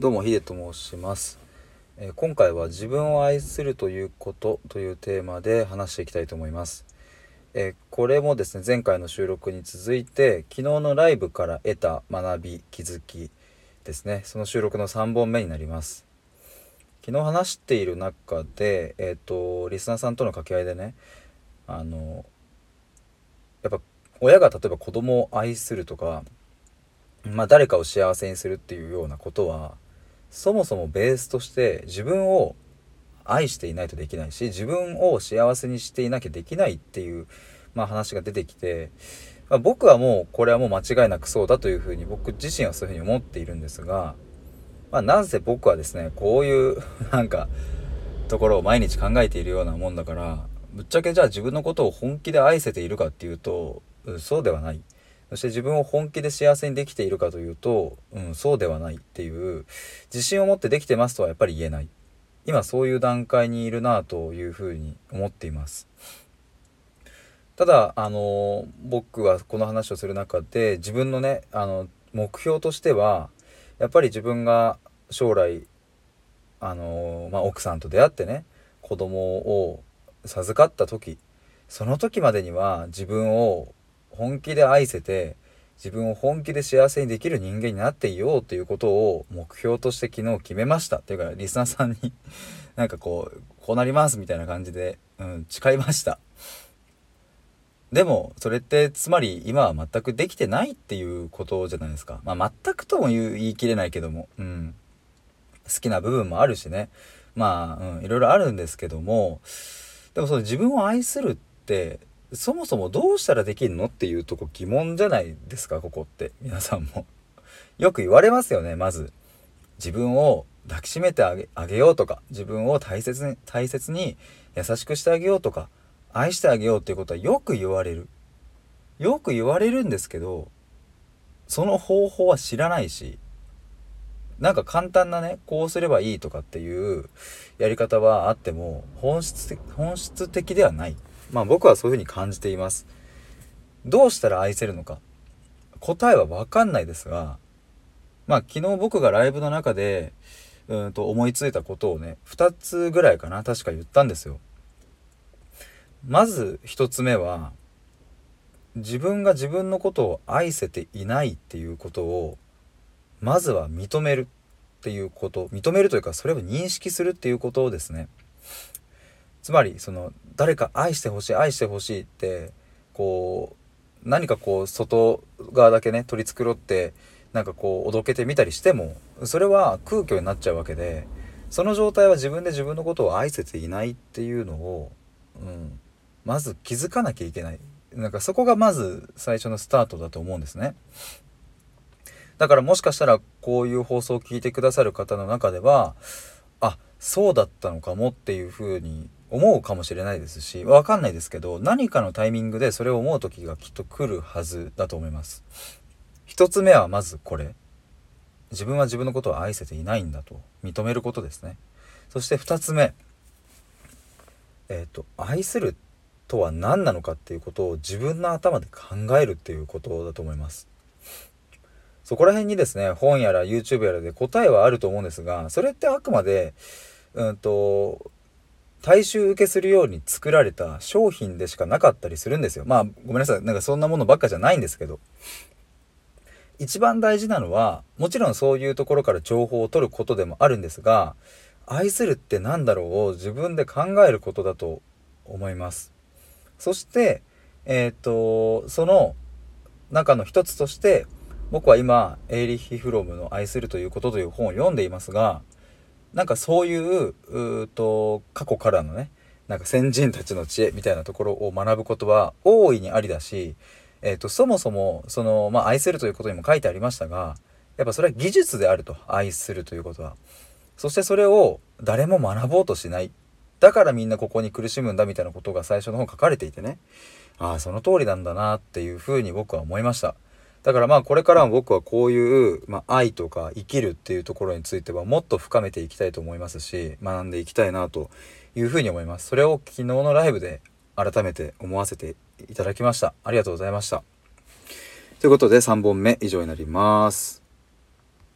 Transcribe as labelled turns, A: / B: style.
A: どうもヒデと申します、えー今回は自分を愛するということというテーマで話していきたいと思います、えーこれもですね前回の収録に続いて昨日のライブから得た学び気づきですね。その収録の3本目になります。昨日話している中でえっ、とリスナーさんとの掛け合いでねあのやっぱ親が例えば子供を愛するとかまあ誰かを幸せにするっていうようなことはそもそもベースとして自分を愛していないとできないし自分を幸せにしていなきゃできないっていう、まあ、話が出てきて、まあ僕はもうこれはもう間違いなくそうだというふうに僕自身はそういうふうに思っているんですが、まあ、なぜ僕はですねこういう なんかところを毎日考えているようなもんだからぶっちゃけじゃあ自分のことを本気で愛せているかっていうとそうではない。そして自分を本気で幸せにできているかというと、うん、そうではないっていう自信を持ってできてますとはやっぱり言えない。今そういう段階にいるなというふうに思っています。ただあの僕はこの話をする中で自分のねあの目標としてはやっぱり自分が将来あの、まあ、奥さんと出会ってね子供を授かった時その時までには自分を本気で愛せて自分を本気で幸せにできる人間になっていようということを目標として昨日決めました。っていうかリスナーさんに なんかこうこうなりますみたいな感じで、うん、誓いました。でもそれってつまり今は全くできてないっていうことじゃないですか。まあ全くとも言う言い切れないけどもうん。好きな部分もあるしね。まあ、うん、いろいろあるんですけどもでもその自分を愛するってそもそもどうしたらできるのっていうとこ疑問じゃないですかここって。皆さんも。よく言われますよねまず。自分を抱きしめてあげようとか。自分を大切に大切に優しくしてあげようとか。愛してあげようっていうことはよく言われる。よく言われるんですけどその方法は知らないし。なんか簡単なねこうすればいいとかっていうやり方はあっても本質的本質的ではない。まあ僕はそういうふうに感じています。どうしたら愛せるのか。答えは分かんないですがまあ昨日僕がライブの中でうんと思いついたことをね2つぐらいかな確か言ったんですよ。まず1つ目は自分が自分のことを愛せていないっていうことをまずは認めるっていうこと。認めるというかそれを認識するっていうことをですね。つまりその誰か愛してほしい愛してほしいってこう何かこう外側だけね取り繕ってなんかこうおどけてみたりしてもそれは空虚になっちゃうわけでその状態は自分で自分のことを愛せていないっていうのを、うん、まず気づかなきゃいけないなんかそこがまず最初のスタートだと思うんですね。だからもしかしたらこういう放送を聞いてくださる方の中ではあそうだったのかもっていうふうに思うかもしれないですしわかんないですけど何かのタイミングでそれを思う時がきっと来るはずだと思います。一つ目はまずこれ自分は自分のことを愛せていないんだと認めることですね。そして二つ目えっ、と愛するとは何なのかっていうことを自分の頭で考えるっていうことだと思います。そこら辺にですね本やら YouTube やらで答えはあると思うんですがそれってあくまでうんと大衆受けするように作られた商品でしかなかったりするんですよ。まあごめんなさい。なんかそんなものばっかじゃないんですけど。一番大事なのはもちろんそういうところから情報を取ることでもあるんですが愛するって何だろうを自分で考えることだと思います。そしてえっ、とその中の一つとして僕は今エーリヒ・フロムの「愛するということ」という本を読んでいますがなんかそういううと過去からのねなんか先人たちの知恵みたいなところを学ぶことは大いにありだし、えー、とそもそもその、まあ、愛するということにも書いてありましたがやっぱそれは技術であると愛するということは。そしてそれを誰も学ぼうとしない。だからみんなここに苦しむんだみたいなことが最初の方書かれていてね。ああその通りなんだなっていうふうに僕は思いました。だからまあこれからも僕はこういう、まあ、愛とか生きるっていうところについてはもっと深めていきたいと思いますし学んでいきたいなというふうに思います。それを昨日のライブで改めて思わせていただきました。ありがとうございました。ということで3本目以上になります。